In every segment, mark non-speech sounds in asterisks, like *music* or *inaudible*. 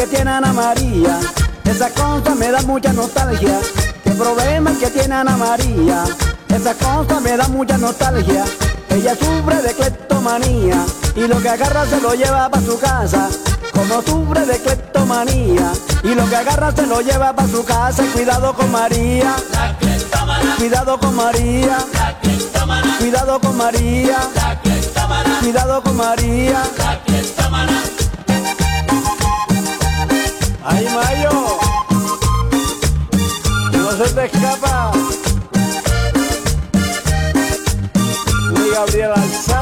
Que tiene Ana María? Esa cosa me da mucha nostalgia. ¿Qué problema que tiene Ana María? Esa cosa me da mucha nostalgia. Ella sufre de cleptomanía y lo que agarra se lo lleva para su casa. Como sufre de cleptomanía y lo que agarra se lo lleva para su casa. Cuidado con María. Cuidado con María. Cuidado con María. Cuidado con María. Ay, Mayo. No se te escapa. Ni Gabriel Alzate.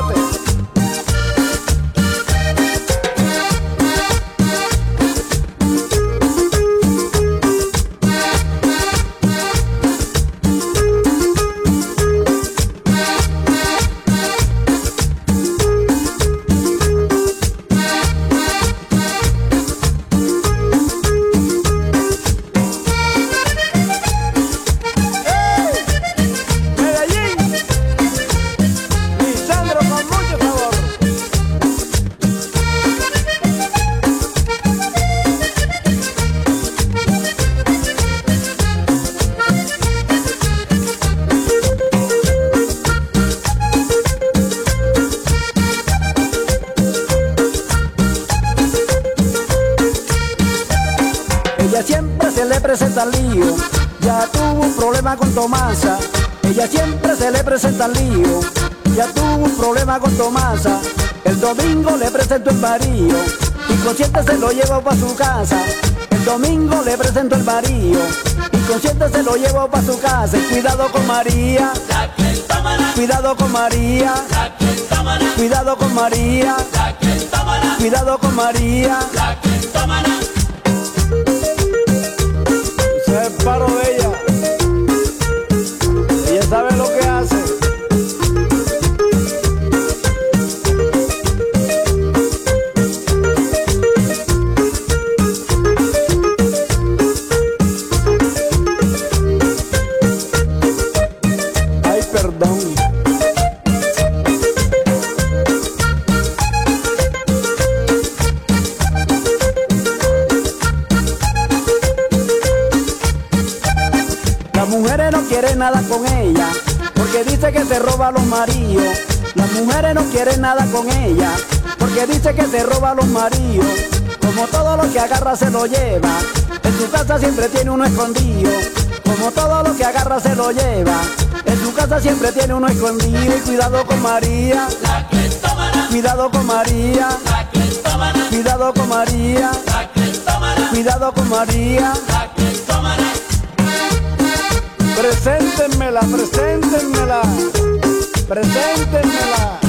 Domingo le presento el varío. Inconsciente se lo llevo para su casa. El domingo le presento el varío. Inconsciente se lo llevo para su casa. Y cuidado con María. Cuidado con María. Cuidado con María. Cuidado con María. Se paro de. Ella que se roba a los maridos. Las mujeres no quieren nada con ella, porque dice que se roba a los maridos. Como todo lo que agarra se lo lleva, en su casa siempre tiene uno escondido. Como todo lo que agarra se lo lleva, en su casa siempre tiene uno escondido. Y cuidado con María, cuidado con María, cuidado con María, cuidado con María. Preséntenmela, preséntenmela, preséntenmela.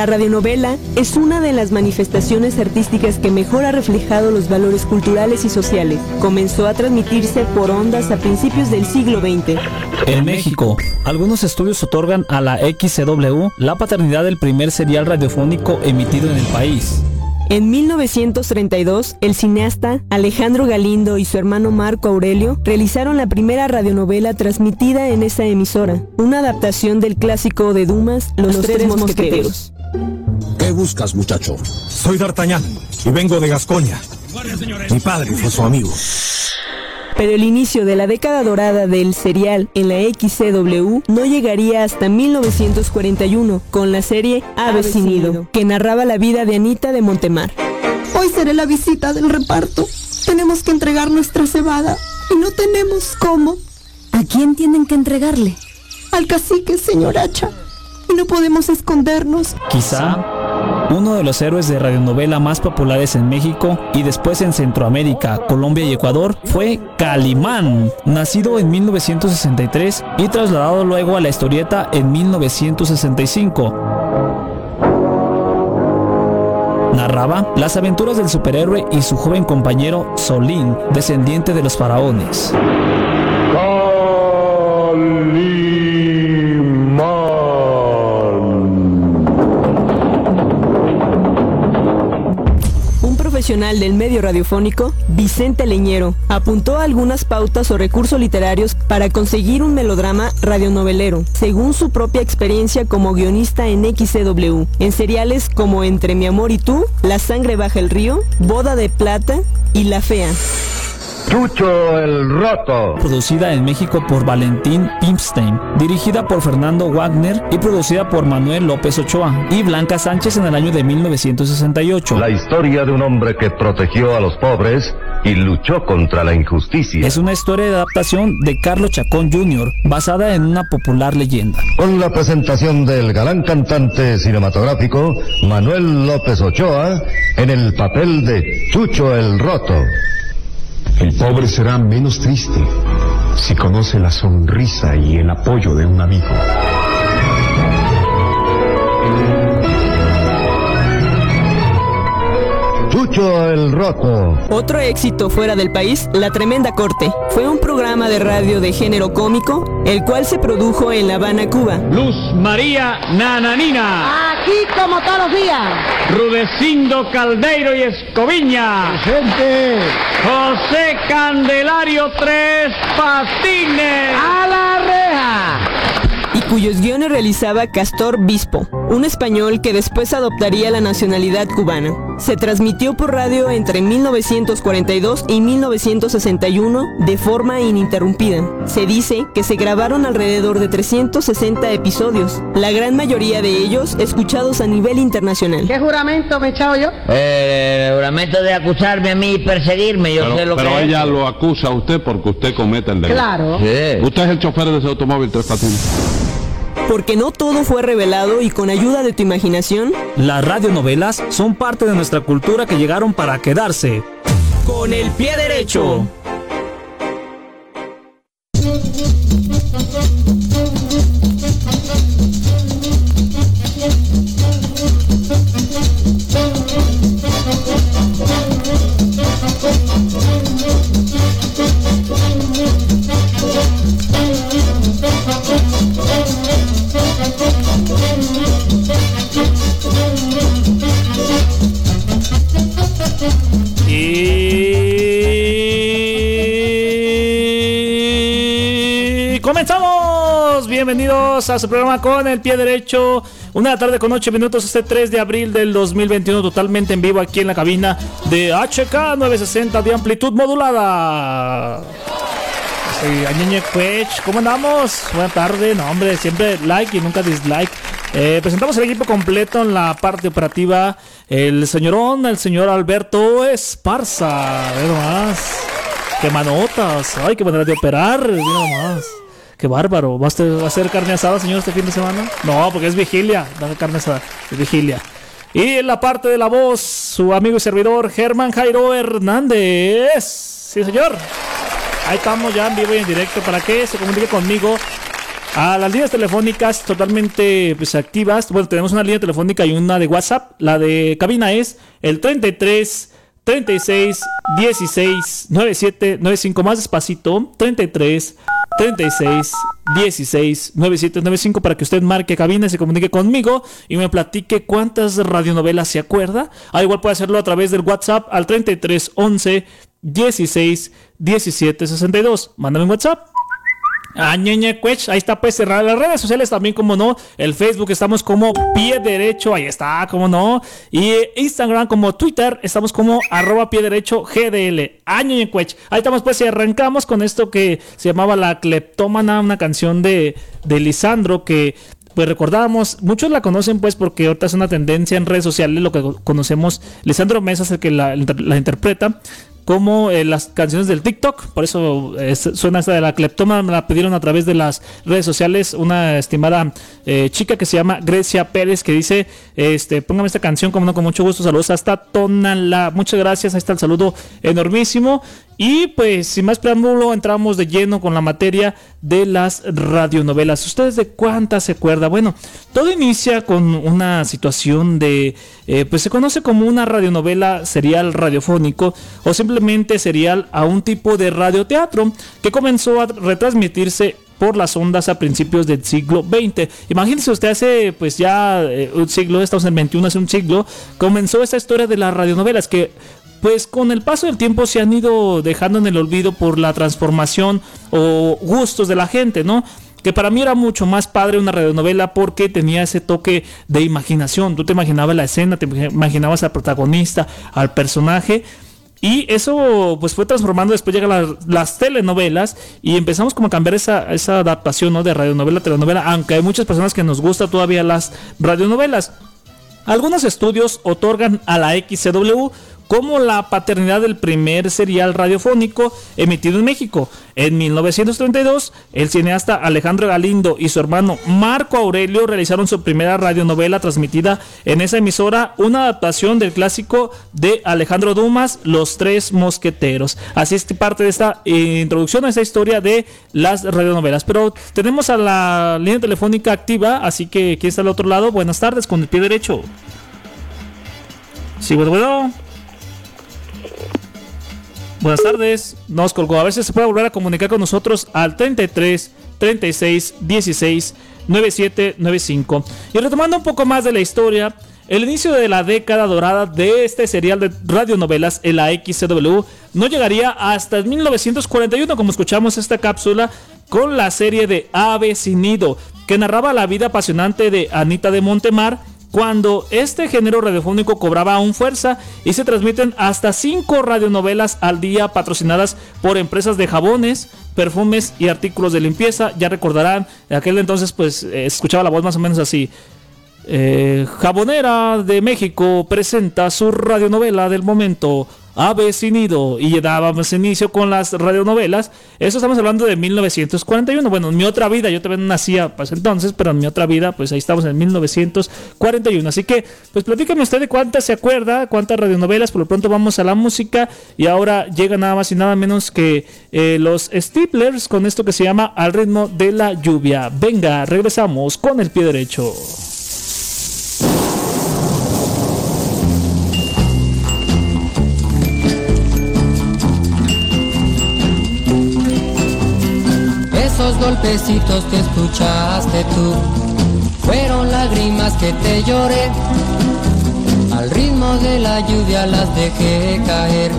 La radionovela es una de las manifestaciones artísticas que mejor ha reflejado los valores culturales y sociales. Comenzó a transmitirse por ondas a principios del siglo XX. En México, algunos estudios otorgan a la XCW la paternidad del primer serial radiofónico emitido en el país. En 1932, el cineasta Alejandro Galindo y su hermano Marco Aurelio realizaron la primera radionovela transmitida en esa emisora, una adaptación del clásico de Dumas, Los, Tres, Mosqueteros. ¿Qué buscas, muchacho? Soy D'Artagnan y vengo de Gascoña. Mi padre fue su amigo. Pero el inicio de la década dorada del serial en la XCW no llegaría hasta 1941 con la serie Ave sin Nido, que narraba la vida de Anita de Montemar. Hoy seré la visita del reparto. Tenemos que entregar nuestra cebada. y no tenemos cómo. ¿A quién tienen que entregarle? Al cacique, señor Hacha. No podemos escondernos. Quizá uno de los héroes de radionovela más populares en México y después en Centroamérica, Colombia y Ecuador fue Calimán, nacido en 1963 y trasladado luego a la historieta en 1965 narraba las aventuras del superhéroe y su joven compañero Solín, descendiente de los faraones. Del medio radiofónico, Vicente Leñero, apuntó algunas pautas o recursos literarios para conseguir un melodrama radionovelero, según su propia experiencia como guionista en XCW, en seriales como Entre mi amor y tú, La sangre baja el río, Boda de plata y La fea. Chucho el Roto. Producida en México por Valentín Pimstein, dirigida por Fernando Wagner y producida por Manuel López Ochoa y Blanca Sánchez en el año de 1968. La historia de un hombre que protegió a los pobres y luchó contra la injusticia. Es una historia de adaptación de Carlos Chacón Jr., basada en una popular leyenda. Con la presentación del galán cantante cinematográfico Manuel López Ochoa en el papel de Chucho el Roto. El pobre será menos triste si conoce la sonrisa y el apoyo de un amigo. Chucho el Roto. Otro éxito fuera del país, La Tremenda Corte. Fue un programa de radio de género cómico, el cual se produjo en La Habana, Cuba. Luz María Nananina. Aquí como todos los días. Rudecindo Caldeiro y Escoviña. Presente. José Candelario Tres Patines. A la reja y cuyos guiones realizaba Castor Bispo, un español que después adoptaría la nacionalidad cubana. Se transmitió por radio entre 1942 y 1961 de forma ininterrumpida. Se dice que se grabaron alrededor de 360 episodios, la gran mayoría de ellos escuchados a nivel internacional. ¿Qué juramento me he echado yo? Eh, el juramento de acusarme a mí y perseguirme, yo pero, sé lo pero que Pero ella lo acusa a usted porque usted comete el delito. Claro. Sí. Usted es el chofer de ese automóvil Tres Patines. Porque no todo fue revelado y con ayuda de tu imaginación, Las radionovelas son parte de nuestra cultura que llegaron para quedarse. Con el pie derecho. A su programa con el pie derecho. Una tarde con 8 minutos, este 3 de abril del 2021, totalmente en vivo aquí en la cabina de HK 960 de amplitud modulada. Sí, Añeñe ¿cómo andamos? Buena tarde, no hombre, siempre like y nunca dislike. Eh, presentamos el equipo completo en la parte operativa. El señorón, el señor Alberto Esparza. Ve nomás. Qué manotas. Ay, qué manera de operar. Mira nomás. Qué bárbaro. ¿Va a, ser, ¿Va a ser carne asada, señor, este fin de semana? No, porque es vigilia. Carne asada. Es vigilia. Y en la parte de la voz, su amigo y servidor, Germán Jairo Hernández. Sí, señor. Ahí estamos ya en vivo y en directo para que se comunique conmigo a las líneas telefónicas totalmente pues, activas. Bueno, tenemos una línea telefónica y una de WhatsApp. La de cabina es el 33 36 16 97 95 más despacito 33 36 16 97 95 para que usted marque cabina y se comunique conmigo y me platique cuántas radionovelas se acuerda. Ah, igual puede hacerlo a través del WhatsApp al 33 11 16 17 62. Mándame un WhatsApp. Ah, ñeñe, cuech. Ahí está, pues cerrar las redes sociales también, como no. El Facebook estamos como pie derecho, ahí está, como no. Y Instagram como Twitter estamos como arroba pie derecho GDL. Ah, ñeñe, cuech. Ahí estamos, pues, y arrancamos con esto que se llamaba La Cleptómana, una canción de, de Lisandro que pues recordamos, muchos la conocen pues porque ahorita es una tendencia en redes sociales, lo que conocemos, Lisandro Mesa es el que la, la interpreta, como eh, las canciones del TikTok. Por eso eh, suena esta de la cleptoma. Me la pidieron a través de las redes sociales una estimada eh, chica que se llama Grecia Pérez que dice, este, póngame esta canción como no con mucho gusto. Saludos hasta Tonala. Muchas gracias. Ahí está el saludo enormísimo. Y pues sin más preámbulo entramos de lleno con la materia de las radionovelas. ¿Ustedes de cuántas se acuerda? Bueno, todo inicia con una situación de, eh, pues se conoce como una radionovela serial radiofónico o simplemente serial a un tipo de radioteatro que comenzó a retransmitirse por las ondas a principios del siglo XX. Imagínese usted hace pues ya eh, un siglo, estamos en el 21, hace un siglo, comenzó esta historia de las radionovelas que pues con el paso del tiempo se han ido dejando en el olvido por la transformación o gustos de la gente, ¿no? Que para mí era mucho más padre una radionovela porque tenía ese toque de imaginación. Tú te imaginabas la escena, te imaginabas al protagonista, al personaje. Y eso pues fue transformando, después llegan las, telenovelas y empezamos como a cambiar esa, esa adaptación ¿no? de radionovela a telenovela, aunque hay muchas personas que nos gusta todavía las radionovelas. Algunos estudios otorgan a la XCW como la paternidad del primer serial radiofónico emitido en México. En 1932, el cineasta Alejandro Galindo y su hermano Marco Aurelio realizaron su primera radionovela transmitida en esa emisora, una adaptación del clásico de Alejandro Dumas, Los Tres Mosqueteros. Así es parte de esta introducción a esta historia de las radionovelas. Pero tenemos a la línea telefónica activa, así que aquí está al otro lado. Buenas tardes, con el pie derecho. Sí, bueno, bueno. Buenas tardes. Nos colgó. A ver si se puede volver a comunicar con nosotros al 33 36 16 97 95. Y retomando un poco más de la historia, el inicio de la década dorada de este serial de radionovelas en la XCW no llegaría hasta 1941, como escuchamos esta cápsula con la serie de Ave sin Nido, que narraba la vida apasionante de Anita de Montemar cuando este género radiofónico cobraba aún fuerza y se transmiten hasta cinco radionovelas al día patrocinadas por empresas de jabones, perfumes y artículos de limpieza. Ya recordarán, en aquel entonces pues eh, escuchaba la voz más o menos así. Eh, Jabonera de México presenta su radionovela del momento Avecinido y dábamos inicio con las radionovelas. Eso estamos hablando de 1941. Bueno, en mi otra vida, yo también nacía pues entonces, pero en mi otra vida, pues ahí estamos en 1941. Así que, pues platícame usted de cuántas se acuerda, cuántas radionovelas. Por lo pronto vamos a la música y ahora llega nada más y nada menos que eh, los Stiplers con esto que se llama Al ritmo de la lluvia. Venga, regresamos con el pie derecho. Golpecitos que escuchaste tú fueron lágrimas que te lloré. Al ritmo de la lluvia las dejé caer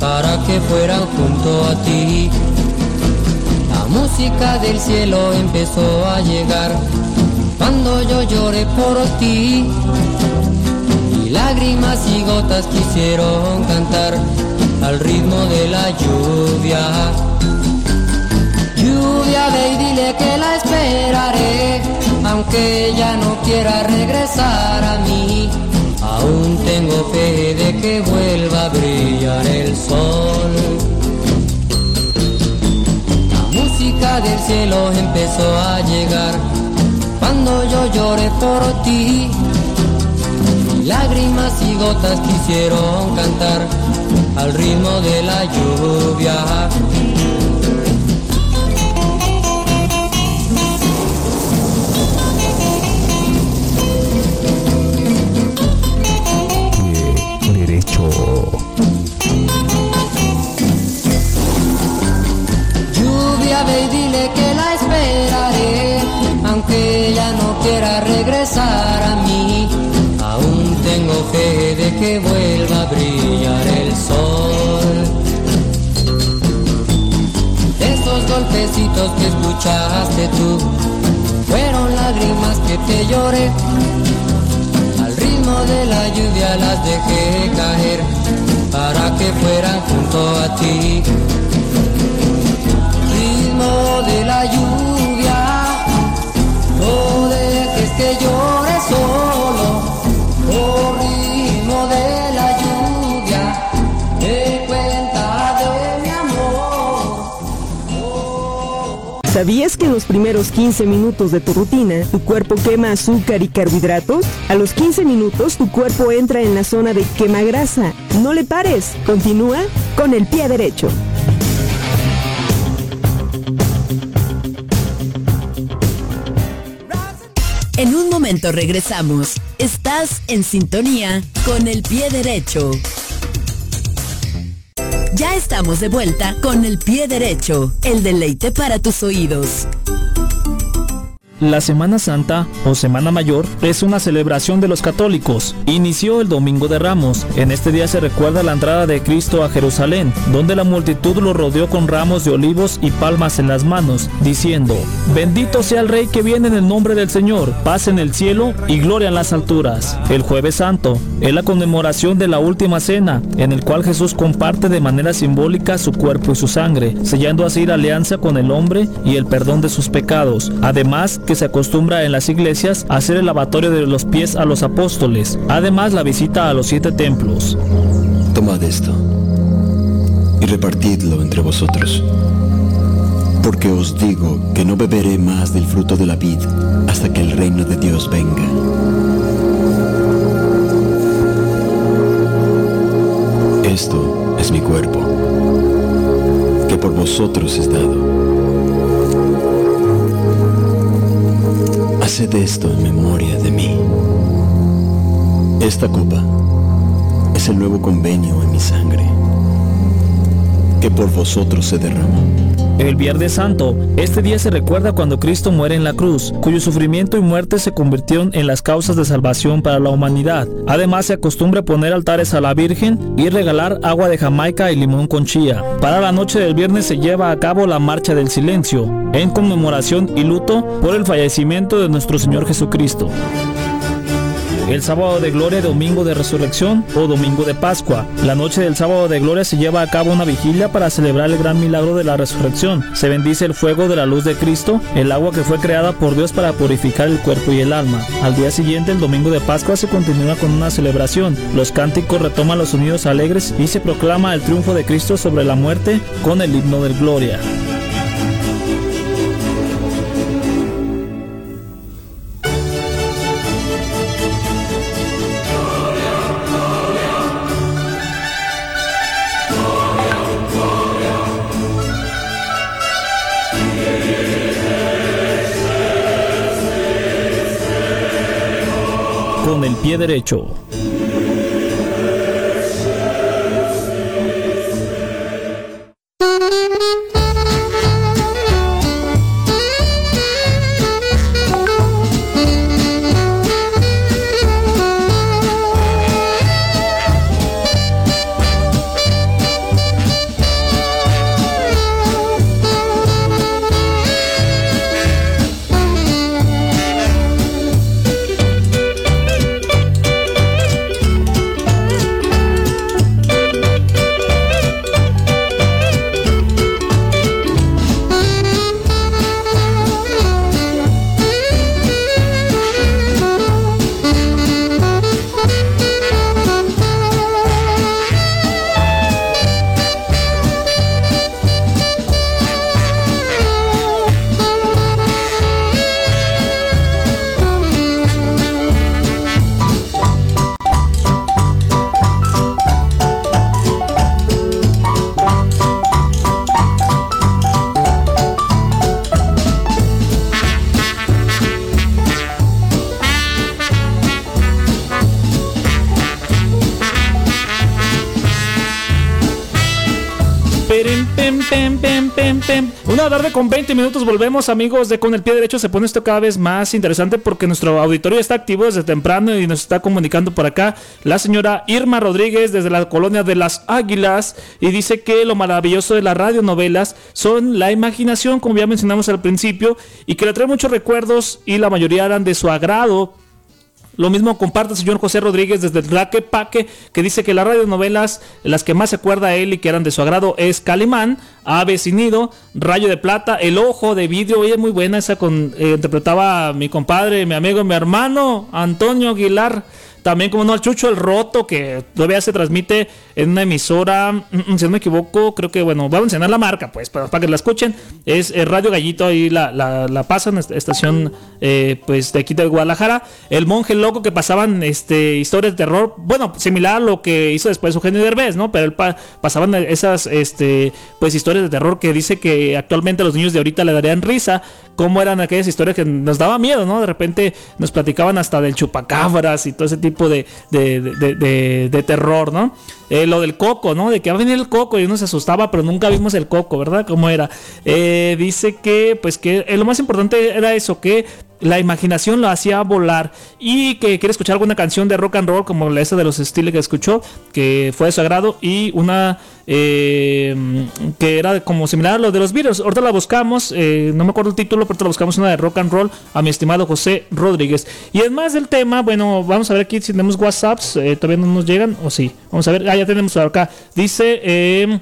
para que fueran junto a ti. La música del cielo empezó a llegar cuando yo lloré por ti. Y lágrimas y gotas quisieron cantar al ritmo de la lluvia. Y dile que la esperaré, aunque ella no quiera regresar a mí. Aún tengo fe de que vuelva a brillar el sol. La música del cielo empezó a llegar cuando yo lloré por ti. Lágrimas y gotas quisieron cantar al ritmo de la. Lluvia que la esperaré, aunque ella no quiera regresar a mí. Aún tengo fe de que vuelva a brillar el sol. Esos golpecitos que escuchaste tú fueron lágrimas que te lloré. Al ritmo de la lluvia las dejé caer para que fueran junto a ti de la lluvia. No dejes que llore solo, oh ritmo de la lluvia. Me cuenta de mi amor. ¿Sabías que en los primeros 15 minutos de tu rutina, tu cuerpo quema azúcar y carbohidratos? A los 15 minutos, tu cuerpo entra en la zona de quema grasa. No le pares, continúa con el pie derecho. En un momento regresamos. Estás en sintonía con el pie derecho. Ya estamos de vuelta con el pie derecho, el deleite para tus oídos. La Semana Santa o Semana Mayor es una celebración de los católicos. Inició el Domingo de Ramos. En este día se recuerda la entrada de Cristo a Jerusalén, donde la multitud lo rodeó con ramos de olivos y palmas en las manos, diciendo, Bendito sea el Rey que viene en el nombre del Señor, paz en el cielo y gloria en las alturas. El Jueves Santo es la conmemoración de la última cena, en el cual Jesús comparte de manera simbólica su cuerpo y su sangre, sellando así la alianza con el hombre y el perdón de sus pecados. Además, que se acostumbra en las iglesias hacer el lavatorio de los pies a los apóstoles, además la visita a los siete templos. Tomad esto y repartidlo entre vosotros, porque os digo que no beberé más del fruto de la vid hasta que el reino de Dios venga. Esto es mi cuerpo, que por vosotros es dado. Haced esto en memoria de mí. Esta copa es el nuevo convenio en mi sangre, que por vosotros se derrama. El Viernes Santo, este día se recuerda cuando Cristo muere en la cruz, cuyo sufrimiento y muerte se convirtieron en las causas de salvación para la humanidad. Además se acostumbra poner altares a la Virgen y regalar agua de Jamaica y limón con chía. Para la noche del viernes se lleva a cabo la Marcha del Silencio, en conmemoración y luto por el fallecimiento de nuestro Señor Jesucristo el sábado de gloria, domingo de resurrección o domingo de Pascua. La noche del sábado de gloria se lleva a cabo una vigilia para celebrar el gran milagro de la resurrección. Se bendice el fuego de la luz de Cristo, el agua que fue creada por Dios para purificar el cuerpo y el alma. Al día siguiente, el domingo de Pascua, se continúa con una celebración. Los cánticos retoman los sonidos alegres y se proclama el triunfo de Cristo sobre la muerte con el himno del gloria. Con el pie derecho. Una tarde con 20 minutos volvemos amigos de Con el Pie Derecho. Se pone esto cada vez más interesante porque nuestro auditorio está activo desde temprano y nos está comunicando por acá la señora Irma Rodríguez desde la colonia de las Águilas y dice que lo maravilloso de las radionovelas son la imaginación, como ya mencionamos al principio, y que le trae muchos recuerdos y la mayoría eran de su agrado. Lo mismo comparte el señor José Rodríguez desde el Paque, que dice que las radionovelas, las que más se acuerda a él y que eran de su agrado, es Calimán, Ave sin nido, Rayo de Plata, El Ojo de Vidrio, oye, muy buena esa con, eh, interpretaba mi compadre, mi amigo, mi hermano, Antonio Aguilar. También, como no, el Chucho el Roto, que todavía se transmite en una emisora, mm, mm, si no me equivoco, creo que, bueno, voy a mencionar la marca, pues, para, que la escuchen. Es eh, Radio Gallito, ahí la, la, la pasan, esta- estación, eh, pues, de aquí de Guadalajara. El Monje Loco, que pasaban este, historias de terror, bueno, similar a lo que hizo después Eugenio Derbez, ¿no? Pero él pa- pasaban esas, este, pues, historias de terror que dice que actualmente los niños de ahorita le darían risa, cómo eran aquellas historias que nos daba miedo, ¿no? De repente nos platicaban hasta del chupacabras y todo ese tipo de- de- de terror, ¿no? Eh, lo del coco, ¿no? De que va a venir el coco y uno se asustaba, pero nunca vimos el coco, ¿verdad? ¿Cómo era? Eh, dice que, pues que eh, lo más importante era eso, que la imaginación lo hacía volar y que quiere escuchar alguna canción de rock and roll como la esa de los estilos que escuchó, que fue de su agrado y una eh, que era como similar a lo de los Beatles. Ahorita la buscamos, eh, no me acuerdo el título, pero ahorita la buscamos una de rock and roll a mi estimado José Rodríguez. Y además del tema, bueno, vamos a ver aquí si tenemos WhatsApps, eh, todavía no nos llegan, o sí, vamos a ver, ah, ya tenemos acá. Dice, eh,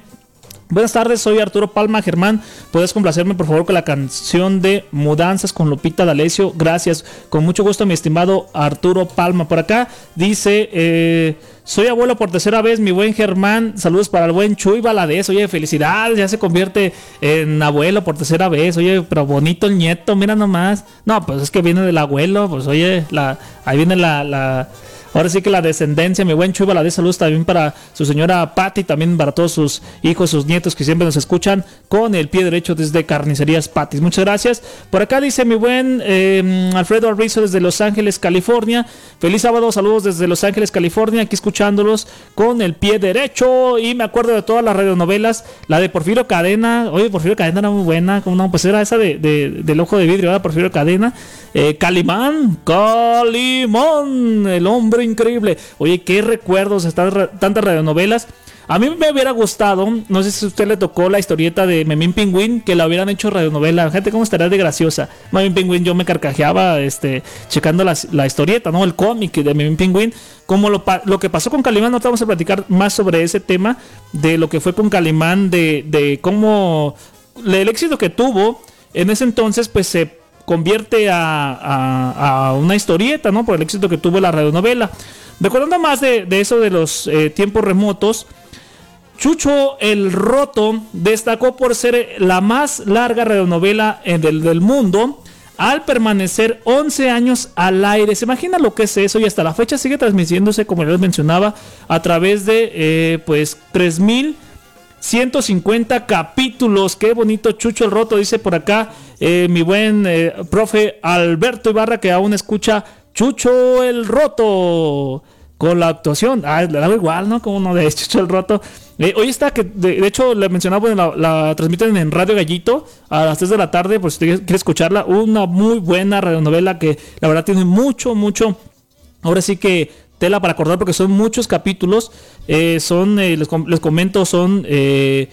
Buenas tardes, soy Arturo Palma Germán. ¿Puedes complacerme por favor con la canción de Mudanzas con Lupita D'Alessio? Gracias, con mucho gusto mi estimado Arturo Palma. Por acá dice, eh, soy abuelo por tercera vez, mi buen Germán. Saludos para el buen Chuy Valadez. Oye, felicidades, ya se convierte en abuelo por tercera vez. Oye, pero bonito el nieto, mira nomás. No, pues es que viene del abuelo, pues oye, la, ahí viene la... la Ahora sí que la descendencia, mi buen Chuy Valadez, saludos también para su señora Patti, también para todos sus hijos, sus nietos que siempre nos escuchan con el pie derecho desde Carnicerías Patis. Muchas gracias. Por acá dice mi buen eh, Alfredo Arrizo desde Los Ángeles, California. Feliz sábado, saludos desde Los Ángeles, California, aquí escuchándolos con el pie derecho. Y me acuerdo de todas las radionovelas, la de Porfirio Cadena. Oye, Porfirio Cadena era muy buena, como no, pues era esa de, de- del ojo de vidrio, ¿verdad? Porfirio Cadena. Eh, Calimán, Calimán, el hombre increíble. Oye, qué recuerdos, ra- tantas radionovelas. A mí me hubiera gustado, no sé si a usted le tocó la historieta de Memín Pingüín, que la hubieran hecho radionovela. Gente, ¿cómo estaría de graciosa? Memín Pingüín, yo me carcajeaba este, checando la, historieta, ¿no? El cómic de Memín Pingüín. Como lo, lo que pasó con Calimán, no vamos a platicar más sobre ese tema, de lo que fue con Calimán, de, de cómo el éxito que tuvo en ese entonces, pues se convierte a, una historieta, ¿no? Por el éxito que tuvo la radionovela. Recordando más de, eso de los eh, tiempos remotos, Chucho el Roto destacó por ser la más larga radionovela del, del mundo al permanecer 11 años al aire. ¿Se imagina lo que es eso? Y hasta la fecha sigue transmitiéndose, como les mencionaba, a través de eh, pues 3150 capítulos. Qué bonito Chucho el Roto, dice por acá eh, mi buen eh, profe Alberto Ibarra, que aún escucha Chucho el Roto con la actuación. Ah, le da igual, ¿no? Como no de *laughs* Chucho el Roto. Eh, hoy está que, de, hecho, le mencionaba, la, transmiten en Radio Gallito a las 3 de la tarde, por si quiere escucharla. Una muy buena radionovela que la verdad tiene mucho, mucho. Ahora sí que tela para acordar porque son muchos capítulos. Eh, son, eh, les, com- les comento, son. eh,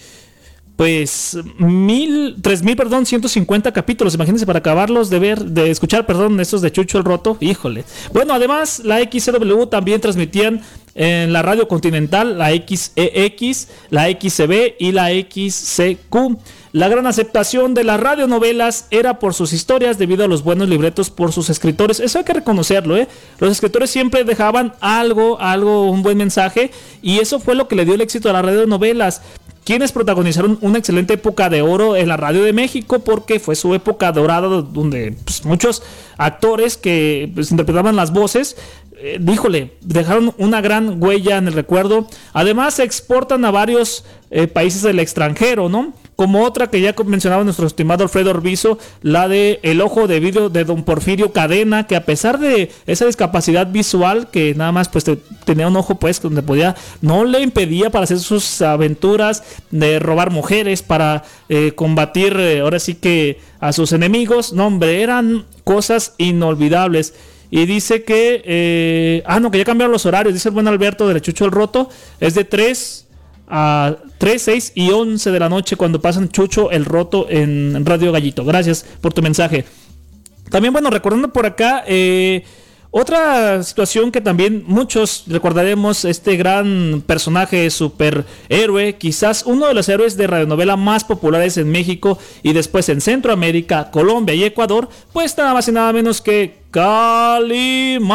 pues mil, tres mil, perdón, 150 capítulos. Imagínense para acabarlos de ver, de escuchar, perdón, estos de Chucho el Roto. Híjole. Bueno, además, la XCW también transmitían en la radio continental, la XEX, la XCB y la XCQ. La gran aceptación de las radionovelas era por sus historias debido a los buenos libretos por sus escritores. Eso hay que reconocerlo, ¿eh? Los escritores siempre dejaban algo, algo, un buen mensaje y eso fue lo que le dio el éxito a las radionovelas quienes protagonizaron una excelente época de oro en la radio de México porque fue su época dorada donde pues, muchos actores que pues, interpretaban las voces eh, díjole, dejaron una gran huella en el recuerdo. Además, se exportan a varios eh, países del extranjero, ¿no? Como otra que ya mencionaba nuestro estimado Alfredo Orbizo, la de El Ojo de Vidrio de Don Porfirio Cadena, que a pesar de esa discapacidad visual, que nada más pues te- tenía un ojo pues donde podía, no le impedía para hacer sus aventuras de robar mujeres, para eh, combatir eh, ahora sí que a sus enemigos. No, hombre, eran cosas inolvidables. Y dice que. eh, ah, no, que ya cambiaron los horarios. Dice el buen Alberto de Chucho el Roto. Es de 3 a 3, 6 y 11 de la noche cuando pasan Chucho el Roto en Radio Gallito. Gracias por tu mensaje. También, bueno, recordando por acá. eh, otra situación que también muchos recordaremos, este gran personaje superhéroe, quizás uno de los héroes de radionovela más populares en México y después en Centroamérica, Colombia y Ecuador, pues nada más y nada menos que Calimán,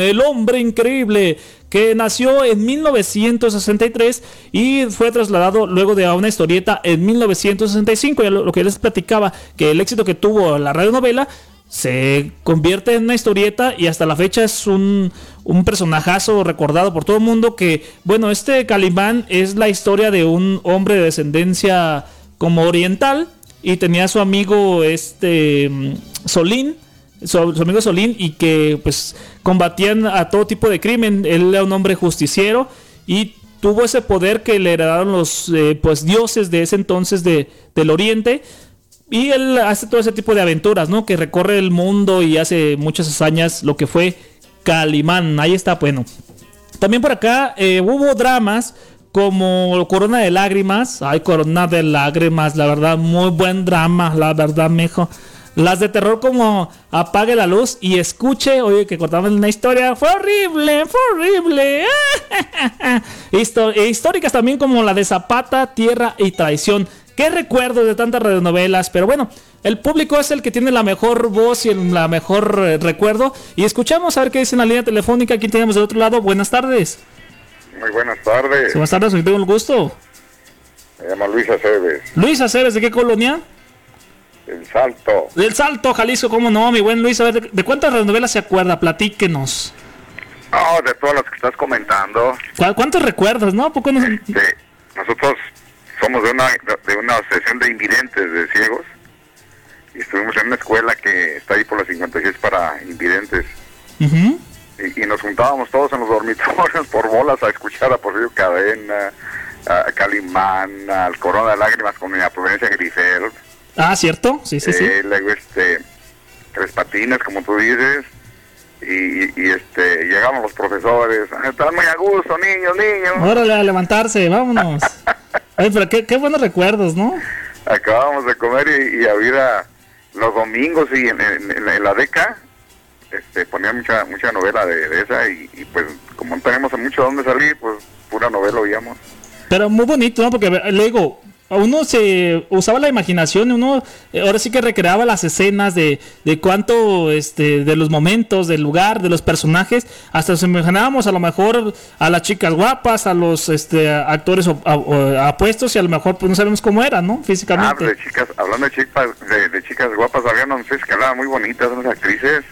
el hombre increíble, que nació en 1963 y fue trasladado luego de a una historieta en 1965. Ya lo, lo que les platicaba, que el éxito que tuvo la radionovela se convierte en una historieta y hasta la fecha es un, un personajazo recordado por todo el mundo que, bueno, este Calimán es la historia de un hombre de descendencia como oriental y tenía a su amigo este mm, Solín, su, amigo Solín y que pues combatían a todo tipo de crimen, él era un hombre justiciero y tuvo ese poder que le heredaron los eh, pues dioses de ese entonces de, del oriente y él hace todo ese tipo de aventuras, ¿no? Que recorre el mundo y hace muchas hazañas, lo que fue Calimán. Ahí está, bueno. También por acá eh, hubo dramas como Corona de Lágrimas. Ay, Corona de Lágrimas, la verdad, muy buen drama, la verdad, mijo. Las de terror como Apague la luz y escuche, oye, que cortaban una historia. Fue horrible, fue horrible. *laughs* Histo- e históricas también como la de Zapata, Tierra y Traición. Qué recuerdos de tantas radionovelas, pero bueno, el público es el que tiene la mejor voz y el la mejor eh, recuerdo. Y escuchamos a ver qué dice en la línea telefónica. Aquí tenemos del otro lado. Buenas tardes. Muy buenas tardes. Buenas tardes, hoy tengo el gusto. Me llamo Luis Aceves, Luis Aceves, ¿de qué colonia? El Salto. Del Salto, Jalisco, ¿cómo no? Mi buen Luis, a ver, ¿de, cuántas radionovelas se acuerda? Platíquenos. Oh, de todas las que estás comentando. ¿Cu- ¿Cuántos recuerdas, no? ¿A poco no? Sí, nosotros somos de una, de una asociación de invidentes, de ciegos. Y estuvimos en una escuela que está ahí por las 56 para invidentes. Y, y nos juntábamos todos en los dormitorios por bolas a escuchar a Porfirio Cadena, a Calimán, al Corona de Lágrimas con la Providencia Grifel. Ah, ¿cierto? Sí, sí, sí. Eh, luego este tres patines como tú dices y, y, este llegamos los profesores "Ah, están muy a gusto niños niños Órale, a levantarse, vámonos. *laughs* Ay, pero qué, qué buenos recuerdos, ¿no? acabamos de comer y, y había los domingos y en, en- en la- deca este ponían mucha mucha novela de, de esa y, y, pues como no tenemos mucho dónde salir pues pura novela oíamos Pero muy bonito, ¿no? Porque le digo, uno se usaba la imaginación, uno eh, ahora sí que recreaba las escenas de, de cuánto, este, de los momentos, del lugar, de los personajes, hasta nos imaginábamos a lo mejor a las chicas guapas, a los este, actores apuestos y a lo mejor pues no sabemos cómo eran, ¿no? ah, Físicamente. de chicas hablando de chicas de, de chicas guapas había mujeres que hablaban muy bonitas unas actrices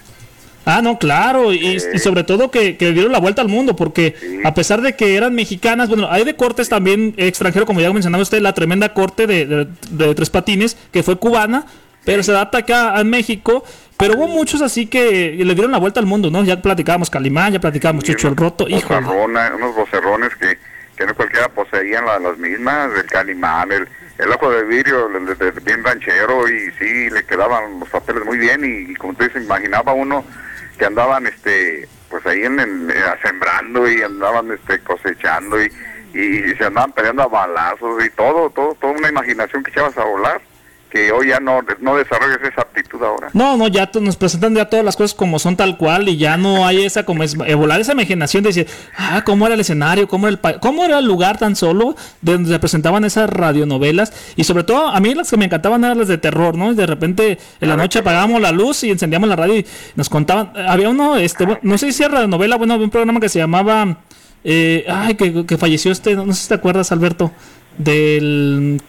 Ah, no, claro, y, y sobre todo que, que dieron la vuelta al mundo, porque a pesar de que eran mexicanas, bueno, hay de cortes también extranjeros, como ya mencionaba usted, la tremenda corte de, de- de Tres Patines, que fue cubana, pero se adapta acá en México, pero hubo muchos así que le dieron la vuelta al mundo, ¿no? Ya platicábamos Calimán, ya platicábamos Chucho el Roto, vocerrona, unos vocerrones que, que no cualquiera poseían la- las mismas, el calimán, el, el ojo de vidrio, bien ranchero, y sí, le quedaban los papeles muy bien, y, y como tú dices, imaginaba uno que andaban, este, pues ahí en, en- eh, sembrando, y andaban, este, cosechando, y, y, se andaban peleando a balazos, y todo, todo, toda una imaginación que echabas a volar, que hoy ya no, no desarrollas esa aptitud ahora. No, no, ya nos presentan ya todas las cosas como son tal cual y ya no hay esa como es volar esa imaginación de decir, ah, cómo era el escenario, cómo era el cómo era el lugar tan solo de donde se presentaban esas radionovelas y sobre todo a mí las que me encantaban eran las de terror, ¿no? Y de repente en la noche apagábamos la luz y encendíamos la radio y nos contaban, había uno, este, no sé si era radionovela, bueno, había un programa que se llamaba, eh, ay, que, que falleció este, no sé si te acuerdas, Alberto, del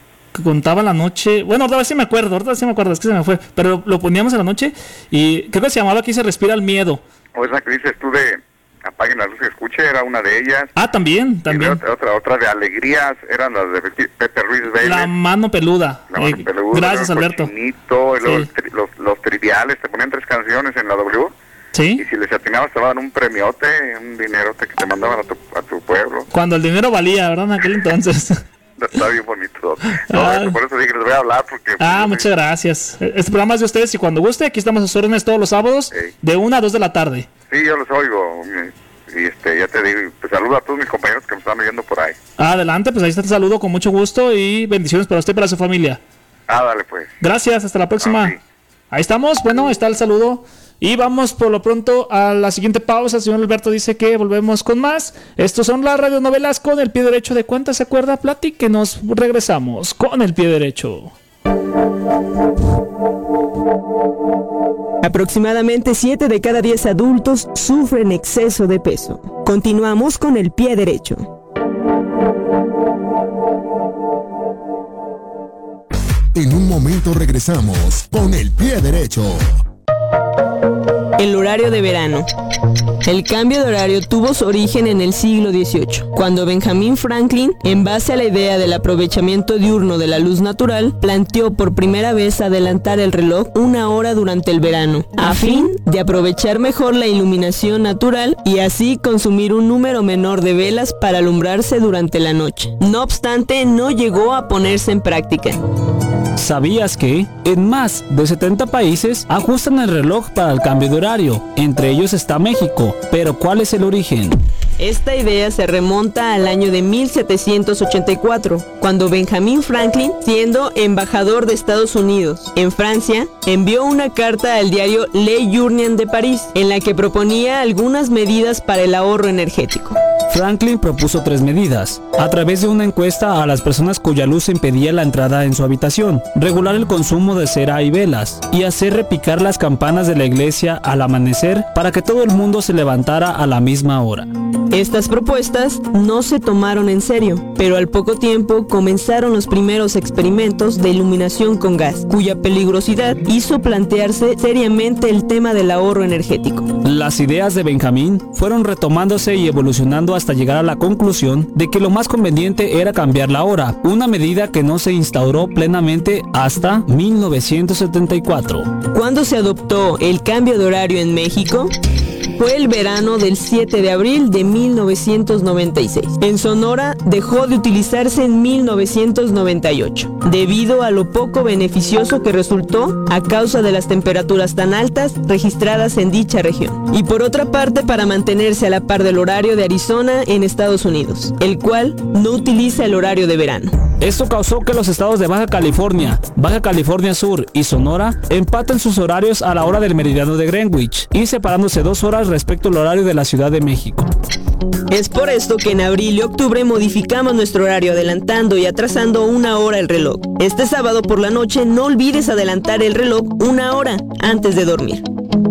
contaba la noche. Bueno, ahorita sí me acuerdo, ahorita sí me acuerdo, es que se me fue. Pero lo poníamos en la noche y creo que se llamaba Aquí se respira el miedo. O esa que dices tú de apaguen la luz que escuche, era una de ellas. Ah, también, Y también. otra, otra, otra de alegrías, eran las de Pepe- Ruiz Vélez. La mano peluda. La mano Eh, peluda, gracias, Alberto. cochinito, y Sí. tri- los, los triviales, te ponían tres canciones en la W. Sí. Y si les atinabas te daban un premiote, un dinerote que te mandaban a tu, a tu pueblo. Cuando el dinero valía, ¿verdad? En aquel entonces. *laughs* *laughs* Está bien bonito. No, Ah. por eso dije, les voy a hablar porque... ah, muchas gracias. Este programa es de ustedes y cuando guste, aquí estamos a sus órdenes todos los sábados de 1 a 2 de la tarde. Sí, yo los oigo. Y este, ya te digo, pues saludo a todos mis compañeros que me están oyendo por ahí. Adelante, pues ahí está el saludo con mucho gusto y bendiciones para usted y para su familia. Ah, dale pues. Gracias, hasta la próxima. Ahí estamos, bueno, está el saludo. Y vamos por lo pronto a la siguiente pausa. El señor Alberto dice que volvemos con más. Estos son las radionovelas con el pie derecho. ¿De cuántas se acuerda? Platíquenos. Regresamos con el pie derecho. Aproximadamente 7 de cada 10 adultos sufren exceso de peso. Continuamos con el pie derecho. En un momento regresamos con el pie derecho. El horario de verano. El cambio de horario tuvo su origen en el siglo XVIII, cuando Benjamin Franklin, en base a la idea del aprovechamiento diurno de la luz natural, planteó por primera vez adelantar el reloj una hora durante el verano, a fin de aprovechar mejor la iluminación natural y así consumir un número menor de velas para alumbrarse durante la noche. No obstante, no llegó a ponerse en práctica. ¿Sabías que en más de 70 países ajustan el reloj para el cambio de horario? Entre ellos está México. Pero ¿cuál es el origen? Esta idea se remonta al año de 1784, cuando Benjamin Franklin, siendo embajador de Estados Unidos en Francia, envió una carta al diario Le Journal de París, en la que proponía algunas medidas para el ahorro energético. Franklin propuso tres medidas. A través de una encuesta a las personas cuya luz impedía la entrada en su habitación, regular el consumo de cera y velas, y hacer repicar las campanas de la iglesia al amanecer para que todo el mundo se levantara a la misma hora. Estas propuestas no se tomaron en serio, pero al poco tiempo comenzaron los primeros experimentos de iluminación con gas, cuya peligrosidad hizo plantearse seriamente el tema del ahorro energético. Las ideas de Benjamín fueron retomándose y evolucionando hasta llegar a la conclusión de que lo más conveniente era cambiar la hora, una medida que no se instauró plenamente hasta 1974. ¿Cuándo se adoptó el cambio de horario en México? Fue el verano del 7 de abril de 1996. En Sonora dejó de utilizarse en 1998, debido a lo poco beneficioso que resultó a causa de las temperaturas tan altas registradas en dicha región. Y por otra parte, para mantenerse a la par del horario de Arizona en Estados Unidos, el cual no utiliza el horario de verano. Esto causó que los estados de Baja California, Baja California Sur y Sonora empaten sus horarios a la hora del meridiano de Greenwich y separándose dos horas respecto al horario de la Ciudad de México. Es por esto que en abril y octubre modificamos nuestro horario adelantando y atrasando una hora el reloj. Este sábado por la noche no olvides adelantar el reloj una hora antes de dormir.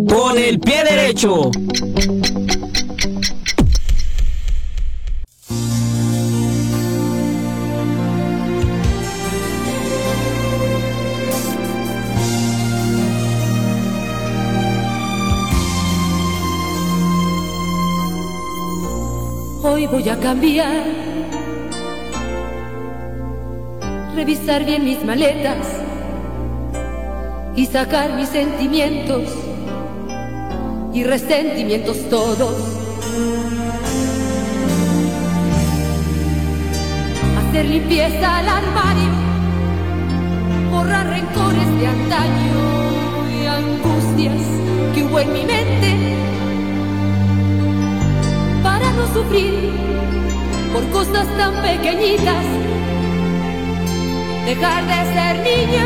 Con el pie derecho. Hoy voy a cambiar, revisar bien mis maletas y sacar mis sentimientos y resentimientos todos. Hacer limpieza al armario, borrar rencores de antaño y angustias que hubo en mi mente sufrir por cosas tan pequeñitas. Dejar de ser niña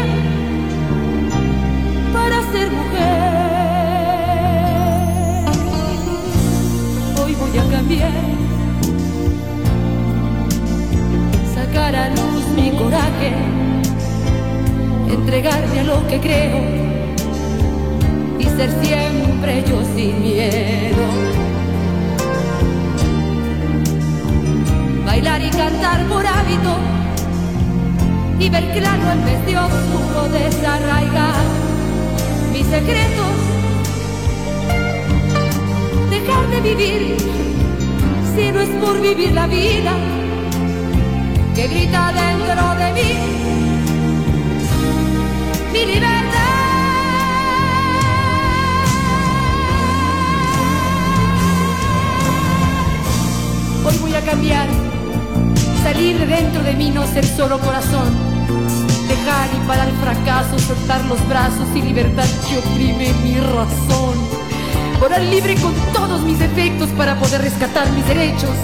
para ser mujer. Hoy voy a cambiar, sacar a luz mi coraje, entregarme a lo que creo y ser siempre yo sin miedo. Bailar y cantar por hábito y ver claro en vez de oscuro desarraigar mis secretos, dejar de vivir si no es por vivir la vida que grita dentro de mí mi libertad. Hoy voy a cambiar salir de dentro de mí, no ser solo corazón, dejar y parar el fracaso, soltar los brazos y libertad que oprime mi razón, volar libre con todos mis defectos para poder rescatar mis derechos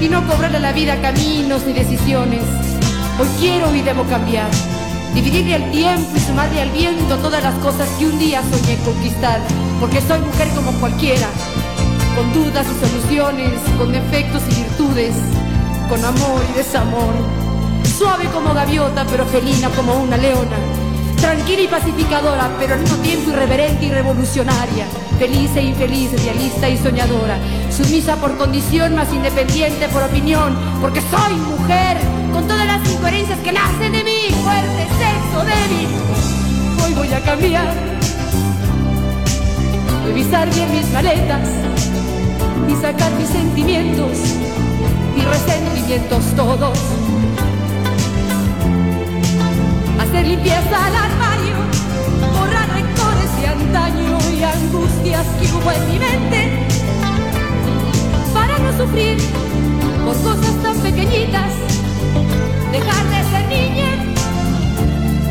y no cobrarle a la vida caminos ni decisiones. Hoy quiero y debo cambiar, dividirle el tiempo y sumarle al viento todas las cosas que un día soñé conquistar, porque soy mujer como cualquiera, con dudas y soluciones, con defectos y virtudes con amor y desamor. Suave como gaviota, pero felina como una leona. tranquila y pacificadora, pero al mismo tiempo irreverente y revolucionaria, feliz e infeliz, realista y soñadora, sumisa por condición, más independiente por opinión, porque soy mujer, con todas las incoherencias que nacen de mí, fuerte, sexo, débil. Hoy voy a cambiar, revisar bien mis maletas y sacar mis sentimientos resentimientos todos hacer limpieza al armario, borrar rencores de antaño y angustias que hubo en mi mente, para no sufrir por cosas tan pequeñitas, dejar de ser niña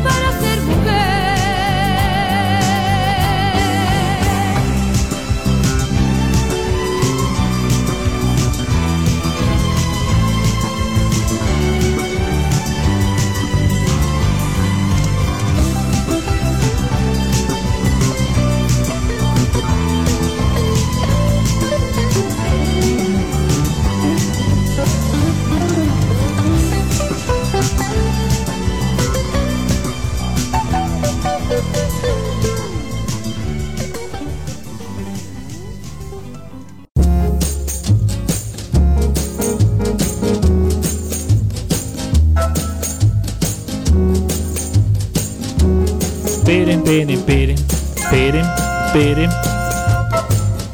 para ser mujer. Peren, peren, peren, peren,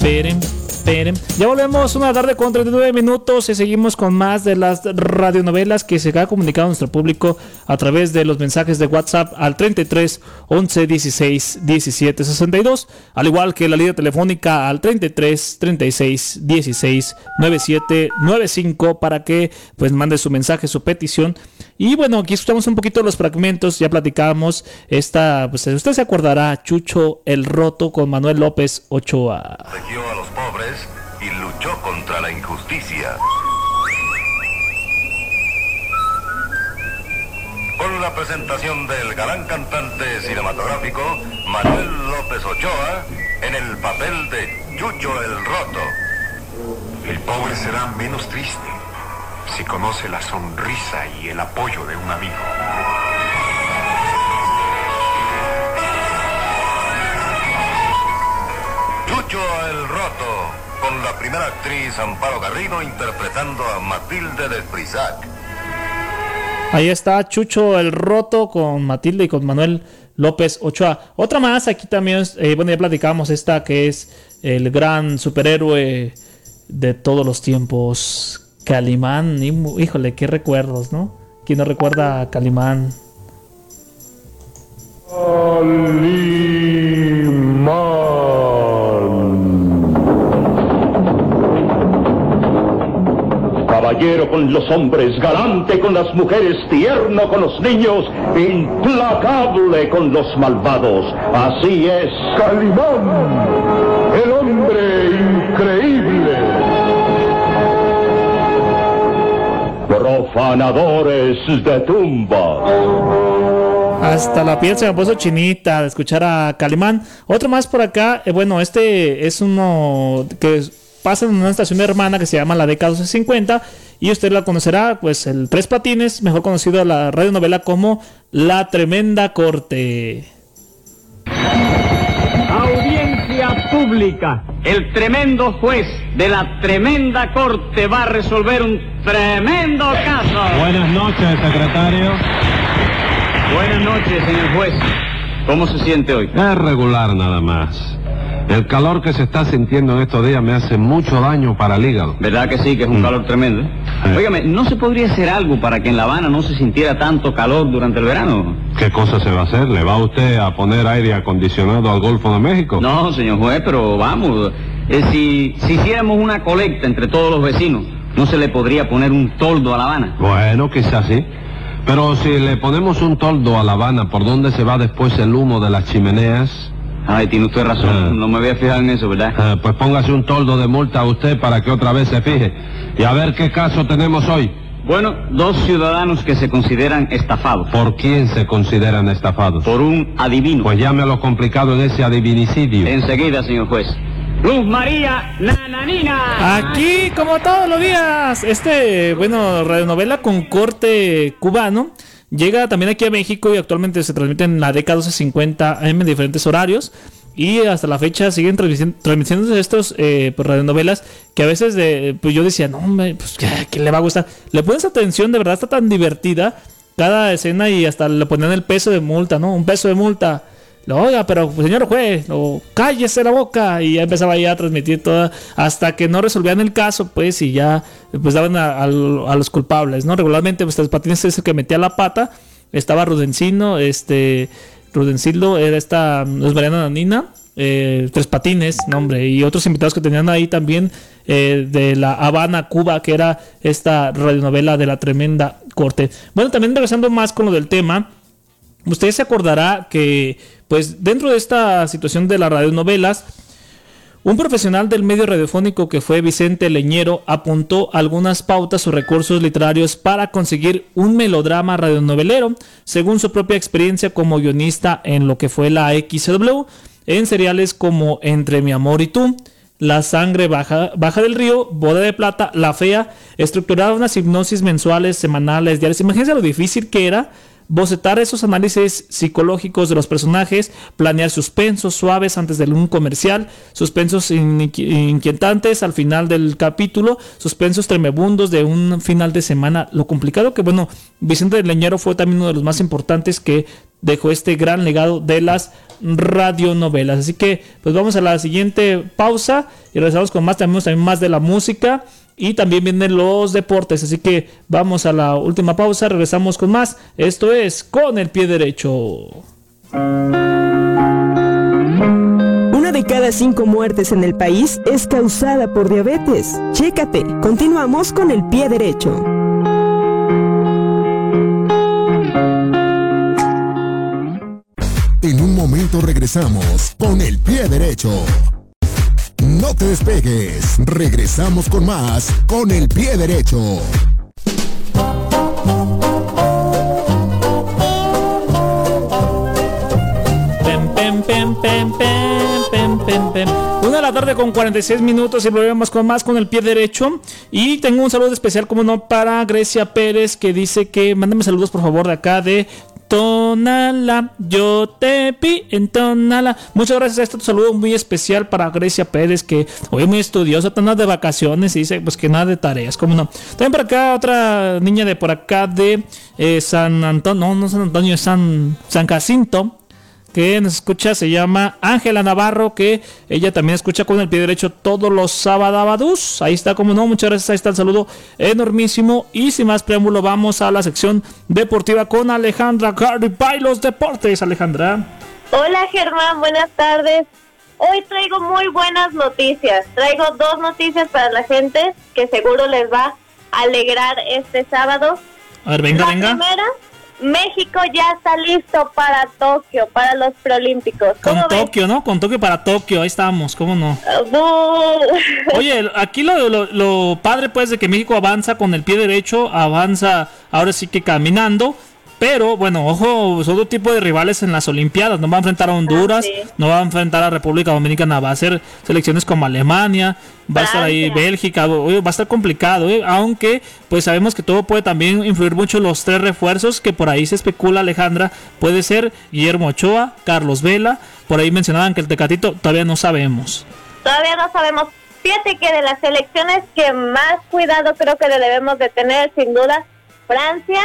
peren, peren. Ya volvemos una tarde con 39 minutos y seguimos con más de las radionovelas que se ha comunicado a nuestro público a través de los mensajes de WhatsApp al 33 11 16 17 62, al igual que la línea telefónica al 33 36 16 97 95 para que pues mande su mensaje, su petición. Y bueno, aquí escuchamos un poquito los fragmentos, ya platicábamos esta, pues usted se acordará, Chucho el Roto con Manuel López Ochoa. Protegió a los pobres y luchó contra la injusticia. Con la presentación del galán cantante cinematográfico Manuel López Ochoa en el papel de Chucho el Roto. El pobre será menos triste si conoce la sonrisa y el apoyo de un amigo. Chucho el Roto, con la primera actriz Amparo Garrido interpretando a Matilde de Frisac. Ahí está Chucho el Roto con Matilde y con Manuel López Ochoa. Otra más, aquí también, eh, bueno, ya platicamos esta que es el gran superhéroe de todos los tiempos, Calimán. Híjole, qué recuerdos, ¿no? ¿Quién no recuerda a Calimán? Caballero con los hombres, galante con las mujeres, tierno con los niños, implacable con los malvados. Así es. Calimán, el hombre increíble. Profanadores de tumbas. Hasta la piel se me puso chinita de escuchar a Calimán. Otro más por acá. eh, bueno, este es uno que pasa en una estación hermana que se llama La Década 50. Y usted la conocerá, pues el Tres Patines, mejor conocido a la radionovela como La Tremenda Corte. El tremendo juez de la tremenda corte va a resolver un tremendo caso. Buenas noches, secretario. Buenas noches, señor juez. ¿Cómo se siente hoy? Es regular nada más. El calor que se está sintiendo en estos días me hace mucho daño para el hígado. ¿Verdad que sí, que es un calor tremendo? eh? Óigame, ¿no se podría hacer algo para que en La Habana no se sintiera tanto calor durante el verano? ¿Qué cosa se va a hacer? ¿Le va usted a poner aire acondicionado al Golfo de México? No, señor juez, pero vamos, eh, si, si hiciéramos una colecta entre todos los vecinos, ¿no se le podría poner un toldo a La Habana? Bueno, quizás sí. Pero si le ponemos un toldo a La Habana, ¿por dónde se va después el humo de las chimeneas? Ay, tiene usted razón, no me voy a fijar en eso, ¿verdad? Ah, pues póngase un toldo de multa a usted para que otra vez se fije. Y a ver qué caso tenemos hoy. Bueno, dos ciudadanos que se consideran estafados. ¿Por quién se consideran estafados? Por un adivino. Pues llame a lo complicado en ese adivinicidio. Enseguida, señor juez. Luz María Nananina. Aquí, como todos los días, este, bueno, radionovela con corte cubano. Llega también aquí a México y actualmente se transmite en la década 1250 AM en diferentes horarios. Y hasta la fecha siguen transmitiendo estos eh, pues, radionovelas que a veces de, pues yo decía, no, hombre, pues ¿qué, le va a gustar? Le pones atención, de verdad está tan divertida cada escena y hasta le ponían el peso de multa, ¿no? Un peso de multa. Oiga, pero señor juez, cállese la boca. Y ya empezaba ya a transmitir toda, hasta que no resolvían el caso, pues, y ya pues daban a, los culpables, ¿no? Regularmente, pues, patines es el que metía la pata. Estaba Rudencino, este, Rudencildo era esta, los Mariana Nanina, eh, Tres Patines, nombre, y otros invitados que tenían ahí también eh, de La Habana, Cuba, que era esta radionovela de la tremenda corte. Bueno, también regresando más con lo del tema, usted se acordará que, pues, dentro de esta situación de las radionovelas, un profesional del medio radiofónico que fue Vicente Leñero apuntó algunas pautas o recursos literarios para conseguir un melodrama radionovelero, según su propia experiencia como guionista en lo que fue la XW, en seriales como Entre mi amor y tú, La sangre baja, baja del río, Boda de plata, La fea, estructuraba unas hipnosis mensuales, semanales, diarias. Imagínense lo difícil que era bocetar esos análisis psicológicos de los personajes, planear suspensos suaves antes de un comercial, suspensos inquietantes al final del capítulo, suspensos tremebundos de un final de semana. Lo complicado que, bueno, Vicente Leñero fue también uno de los más importantes que dejó este gran legado de las radionovelas. Así que, pues vamos a la siguiente pausa y regresamos con más, también, también más de la música y también vienen los deportes. Así que vamos a la última pausa, regresamos con más. Esto es con el pie derecho. Una de cada cinco muertes en el país es causada por diabetes. Chécate, continuamos con el pie derecho. En un momento regresamos con el pie derecho. No te despegues. Regresamos con más con el pie derecho. Una de la tarde con 46 minutos y volvemos con más con el pie derecho. Y tengo un saludo especial, como no, para Grecia Pérez que dice que mándame saludos por favor de acá de Tonala, yo te pi en Tonala. Muchas gracias a este saludo muy especial para Grecia Pérez, que hoy es muy estudiosa, está de vacaciones y dice pues que nada de tareas, como no. También por acá otra niña de por acá de eh, San Antonio, no, no San Antonio, San, San Jacinto que nos escucha se llama Ángela Navarro, que ella también escucha con el pie derecho todos los sábados. Ahí está, como no, muchas gracias. Ahí está el saludo enormísimo. Y sin más preámbulo, vamos a la sección deportiva con Alejandra Cardi los deportes. Alejandra. Hola Germán, buenas tardes. Hoy traigo muy buenas noticias. Traigo dos noticias para la gente que seguro les va a alegrar este sábado. A ver, venga, la venga. Primera, México ya está listo para Tokio, para los preolímpicos. Con Tokio, ¿no? Con Tokio para Tokio, ahí estamos, ¿cómo no? *laughs* Oye, aquí lo, lo, lo, padre pues de que México avanza con el pie derecho, avanza ahora sí que caminando, pero bueno, ojo, es otro tipo de rivales en las Olimpiadas. No va a enfrentar a Honduras, ah, no va a enfrentar a República Dominicana, va a ser selecciones como Alemania, va a estar ahí Bélgica, va a estar complicado, ¿eh? aunque pues sabemos que todo puede también influir mucho los tres refuerzos que por ahí se especula Alejandra, puede ser Guillermo Ochoa, Carlos Vela, por ahí mencionaban que el Tecatito todavía no sabemos. Todavía no sabemos. Fíjate que de las selecciones que más cuidado creo que debemos de tener sin duda Francia,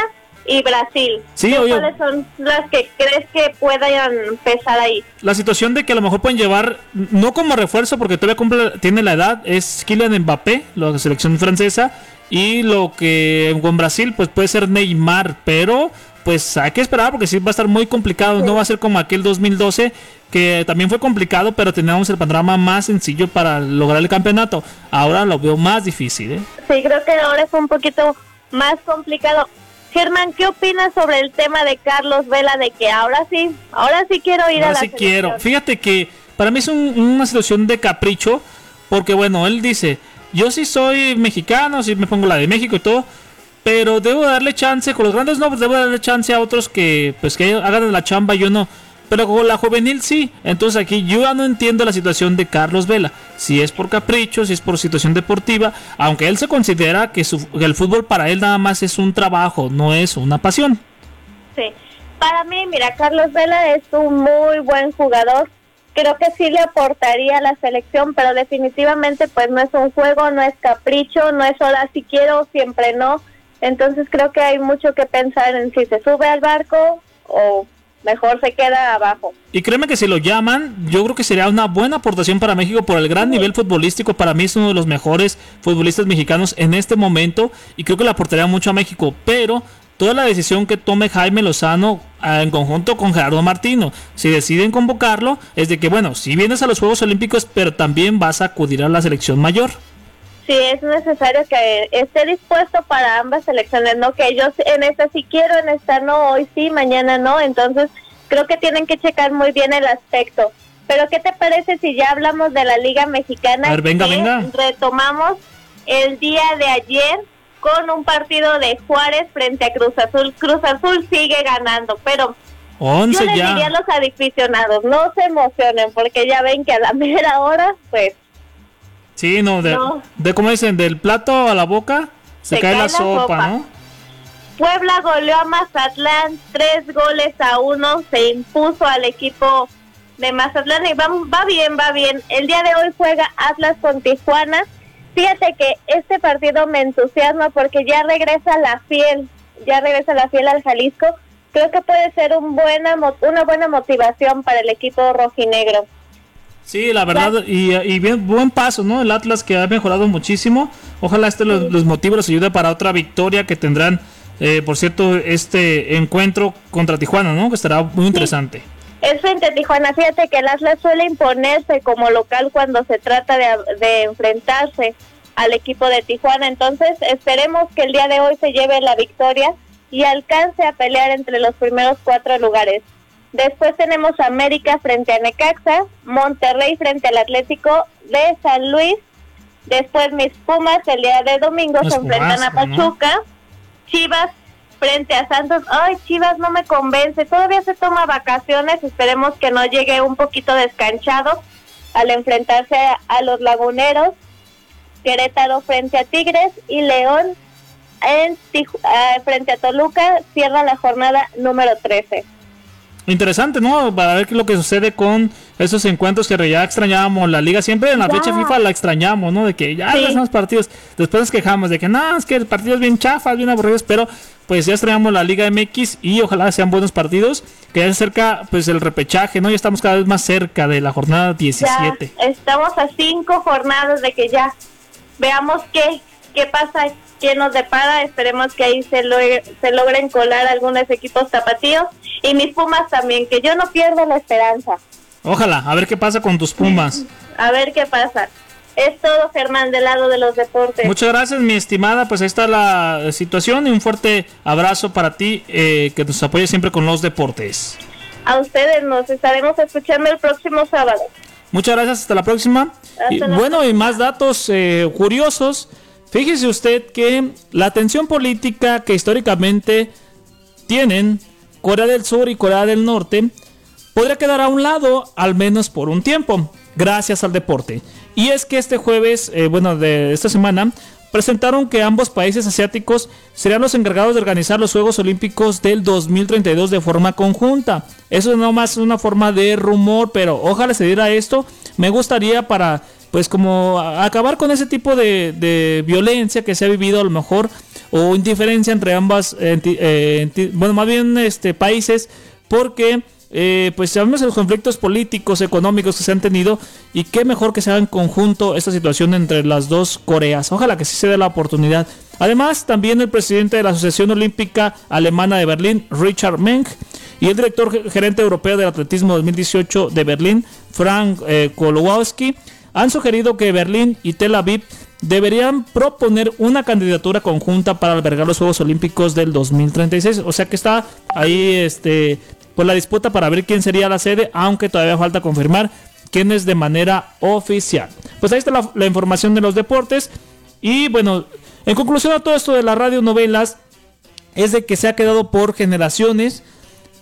y Brasil. Sí, ¿Cuáles son las que crees que puedan empezar ahí? La situación de que a lo mejor pueden llevar, no como refuerzo, porque todavía cumple, tiene la edad, es Kylian Mbappé, la selección francesa, y lo que con Brasil, pues puede ser Neymar, pero pues hay que esperar porque sí va a estar muy complicado, no va a ser como aquel 2012 que también fue complicado, pero teníamos el panorama más sencillo para lograr el campeonato. Ahora lo veo más difícil, ¿eh? Sí, creo que ahora es un poquito más complicado. Germán, ¿qué opinas sobre el tema de Carlos Vela de que ahora sí, ahora sí quiero ir a la sí quiero. Fíjate que para mí es una situación de capricho, porque bueno, él dice, yo sí soy mexicano, sí me pongo la de México y todo, pero debo darle chance, con los grandes nombres debo darle chance a otros que pues que hagan la chamba, yo no. Pero con la juvenil sí. Entonces aquí yo ya no entiendo la situación de Carlos Vela. Si es por capricho, si es por situación deportiva, aunque él se considera que, el fútbol para él nada más es un trabajo, no es una pasión. Sí. Para mí, mira, Carlos Vela es un muy buen jugador. Creo que sí le aportaría a la selección, pero definitivamente pues no es un juego, no es capricho, no es ahora si quiero, siempre no. Entonces creo que hay mucho que pensar en si se sube al barco o mejor se queda abajo. Y créeme que si lo llaman, yo creo que sería una buena aportación para México por el gran nivel futbolístico. Para mí es uno de los mejores futbolistas mexicanos en este momento y creo que le aportaría mucho a México. Pero toda la decisión que tome Jaime Lozano ah, en conjunto con Gerardo Martino, si deciden convocarlo, es de que, bueno, si vienes a los Juegos Olímpicos, pero también vas a acudir a la selección mayor. Sí, es necesario que esté dispuesto para ambas selecciones, no que ellos en esta sí quiero, en esta no, hoy sí, mañana no, entonces creo que tienen que checar muy bien el aspecto. Pero ¿qué te parece si ya hablamos de la Liga Mexicana? A ver, venga, que venga. Retomamos el día de ayer con un partido de Juárez frente a Cruz Azul. Cruz Azul sigue ganando, pero 11 yo les ya. diría a los aficionados, no se emocionen porque ya ven que a la mera hora, pues Sí, no, de, No. de como dicen, del plato a la boca se, cae, la, sopa, ¿no? Puebla goleó a Mazatlán tres goles a uno, se impuso al equipo de Mazatlán y va, va bien, va bien. El día de hoy juega Atlas con Tijuana. Fíjate que este partido me entusiasma porque ya regresa la fiel, ya regresa la fiel al Jalisco. Creo que puede ser un buena, una buena motivación para el equipo rojinegro. Sí, la verdad, y, y bien, buen paso, ¿no? El Atlas que ha mejorado muchísimo. Ojalá este los, los motive, los ayude para otra victoria que tendrán, eh, por cierto, este encuentro contra Tijuana, ¿no? Que estará muy interesante. Es frente a Tijuana. Fíjate que el Atlas suele imponerse como local cuando se trata de, de enfrentarse al equipo de Tijuana. Entonces, esperemos que el día de hoy se lleve la victoria y alcance a pelear entre los primeros cuatro lugares. Después tenemos América frente a Necaxa, Monterrey frente al Atlético de San Luis. Después mis Pumas el día de domingo Los se enfrentan a. Pachuca. Chivas frente a Santos. Ay, Chivas no me convence. Todavía se toma vacaciones. Esperemos que no llegue un poquito descanchado al enfrentarse a, a los laguneros. Querétaro frente a Tigres y León en ah, frente a Toluca cierra la jornada número 13. Interesante, ¿no? Para ver qué es lo que sucede con esos encuentros que ya extrañábamos. La liga siempre en la Ya. fecha FIFA la extrañamos, ¿no? De que ya Sí. los partidos. Después nos quejamos de que no, es que el partido es bien chafas, bien aburridos, pero pues ya extrañamos la Liga MX y ojalá sean buenos partidos. Que ya se acerca pues el repechaje, ¿no? Ya estamos cada vez más cerca de la jornada 17. Ya estamos a cinco jornadas de que ya veamos qué, qué pasa, qué nos depara. Esperemos que ahí se, logre- se logren colar algunos equipos tapatíos y mis Pumas también, que yo no pierdo la esperanza. Ojalá, a ver qué pasa con tus Pumas. A ver qué pasa. Es todo, Germán, del lado de los deportes. Muchas gracias, mi estimada. Pues ahí está la situación y un fuerte abrazo para ti eh, que nos apoya siempre con los deportes. A ustedes nos estaremos escuchando el próximo sábado. Muchas gracias, hasta la próxima. Hasta Y, la bueno, y más datos eh, curiosos. Fíjese usted que la tensión política que históricamente tienen Corea del Sur y Corea del Norte podría quedar a un lado, al menos por un tiempo, gracias al deporte. Y es que este jueves, eh, bueno, de esta semana, presentaron que ambos países asiáticos serían los encargados de organizar los Juegos Olímpicos del 2032 de forma conjunta. Eso es una forma de rumor, pero ojalá se diera esto. Me gustaría para, pues como acabar con ese tipo de, violencia que se ha vivido a lo mejor, o indiferencia entre ambas, eh, bueno, más bien este, países, porque eh, pues sabemos los conflictos políticos, económicos que se han tenido y qué mejor que se haga en conjunto esta situación entre las dos Coreas. Ojalá que sí se dé la oportunidad. Además, también el presidente de la Asociación Olímpica Alemana de Berlín, Richard Menck, y el director ge- gerente europeo del atletismo 2018 de Berlín, Frank eh, Kowalski, han sugerido que Berlín y Tel Aviv deberían proponer una candidatura conjunta para albergar los Juegos Olímpicos del 2036. O sea que está ahí este pues la disputa para ver quién sería la sede, aunque todavía falta confirmar quién es de manera oficial. Pues ahí está la, la información de los deportes. Y bueno, en conclusión a todo esto de las radionovelas, es de que se ha quedado por generaciones.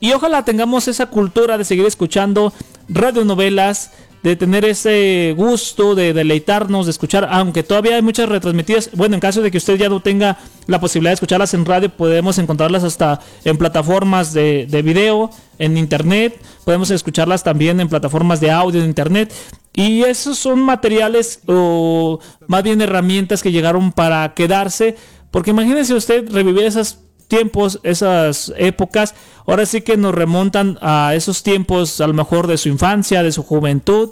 Y ojalá tengamos esa cultura de seguir escuchando radionovelas de tener ese gusto de deleitarnos, de escuchar, aunque todavía hay muchas retransmitidas. Bueno, en caso de que usted ya no tenga la posibilidad de escucharlas en radio, podemos encontrarlas hasta en plataformas de, de video, en internet, podemos escucharlas también en plataformas de audio en internet. Y esos son materiales o más bien herramientas que llegaron para quedarse, porque imagínese usted revivir esos tiempos, esas épocas, ahora sí que nos remontan a esos tiempos, a lo mejor de su infancia, de su juventud,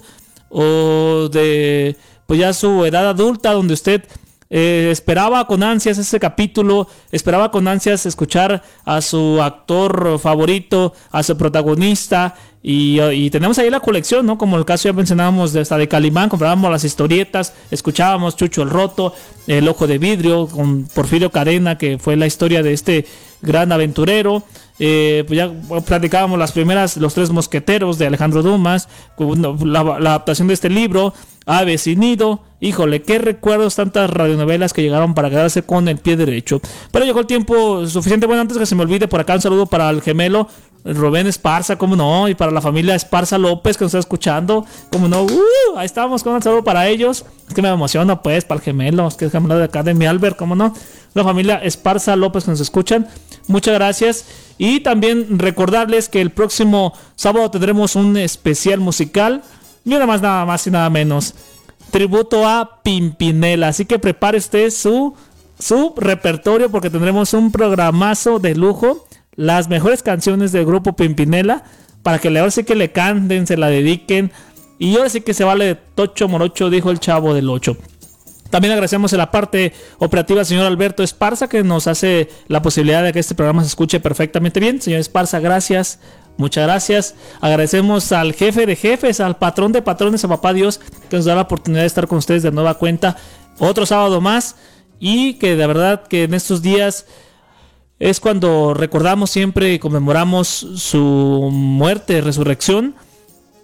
o de pues ya su edad adulta, donde usted eh, esperaba con ansias ese capítulo, esperaba con ansias escuchar a su actor favorito, a su protagonista, y, tenemos ahí la colección, ¿no? Como el caso ya mencionábamos de hasta de Calimán, comprábamos las historietas, escuchábamos Chucho el Roto, El Ojo de Vidrio, con Porfirio Cadena, que fue la historia de este gran aventurero. Eh, pues ya platicábamos las primeras, Los Tres Mosqueteros de Alejandro Dumas, la, adaptación de este libro, Aves y Nido. Híjole, qué recuerdos tantas radionovelas que llegaron para quedarse con el pie derecho. Pero llegó el tiempo suficiente. Bueno, antes que se me olvide, por acá un saludo para el gemelo Rubén Esparza, como no, y para la familia Esparza López que nos está escuchando, como no, uh, ahí estamos con un saludo para ellos. Es que me emociona, pues, para el gemelo, es que es gemelo de acá de mi Albert, como no. La familia Esparza López que nos escuchan, muchas gracias. Y también recordarles que el próximo sábado tendremos un especial musical, nada más, nada más y nada menos. Tributo a Pimpinela, así que prepare usted su, su repertorio porque tendremos un programazo de lujo las mejores canciones del grupo Pimpinela para que ahora sí que le canten, se la dediquen. Y ahora sí que se vale de tocho morocho, dijo el chavo del 8. También agradecemos en la parte operativa al señor Alberto Esparza que nos hace la posibilidad de que este programa se escuche perfectamente bien. Señor Esparza, gracias. Muchas gracias. Agradecemos al jefe de jefes, al patrón de patrones, a papá Dios, que nos da la oportunidad de estar con ustedes de nueva cuenta otro sábado más. Y que de verdad que en estos días es cuando recordamos siempre y conmemoramos su muerte, resurrección,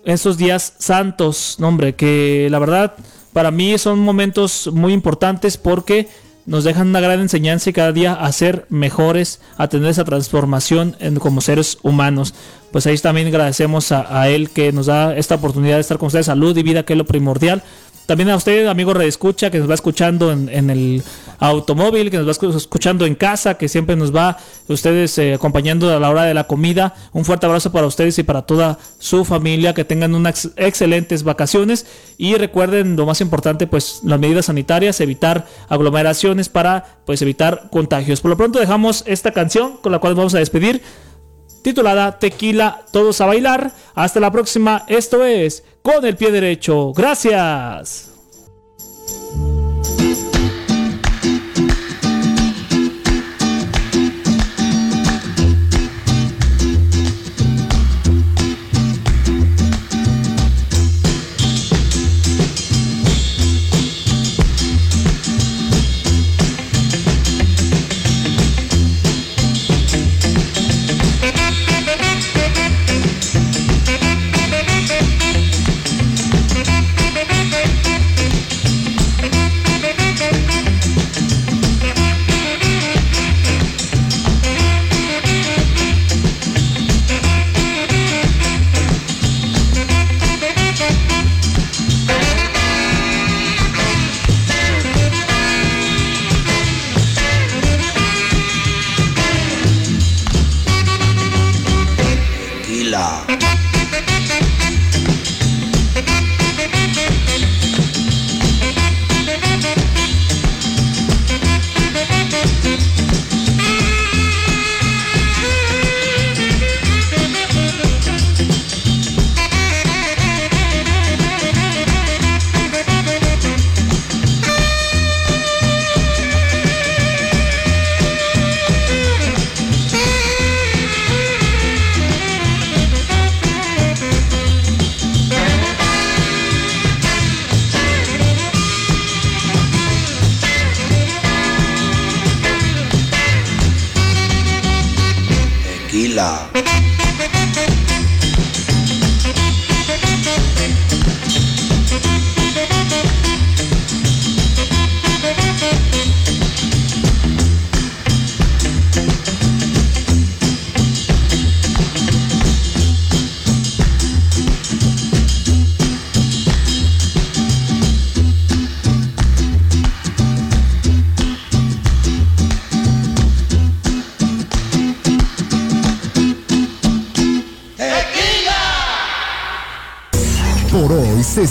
esos días santos, nombre, que la verdad para mí son momentos muy importantes porque nos dejan una gran enseñanza y cada día a ser mejores, a tener esa transformación en, como seres humanos. Pues ahí también agradecemos a, a, él que nos da esta oportunidad de estar con ustedes, salud y vida, que es lo primordial. También a usted, amigo Escucha, que nos va escuchando en, en, el automóvil, que nos va escuchando en casa, que siempre nos va ustedes eh, acompañando a la hora de la comida. Un fuerte abrazo para ustedes y para toda su familia, que tengan unas excelentes vacaciones y recuerden lo más importante, pues las medidas sanitarias, evitar aglomeraciones para pues evitar contagios. Por lo pronto dejamos esta canción con la cual vamos a despedir titulada Tequila, todos a bailar. Hasta la próxima, esto es Con el pie derecho. Gracias.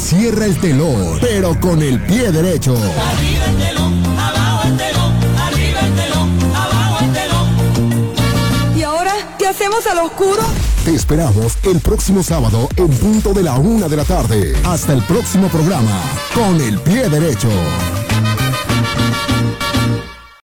Cierra el telón, pero con el pie derecho. Arriba el telón, abajo el telón, arriba el telón, abajo el telón. ¿Y ahora qué hacemos al oscuro? Te esperamos el próximo sábado en punto de la una de la tarde. Hasta el próximo programa, con el pie derecho.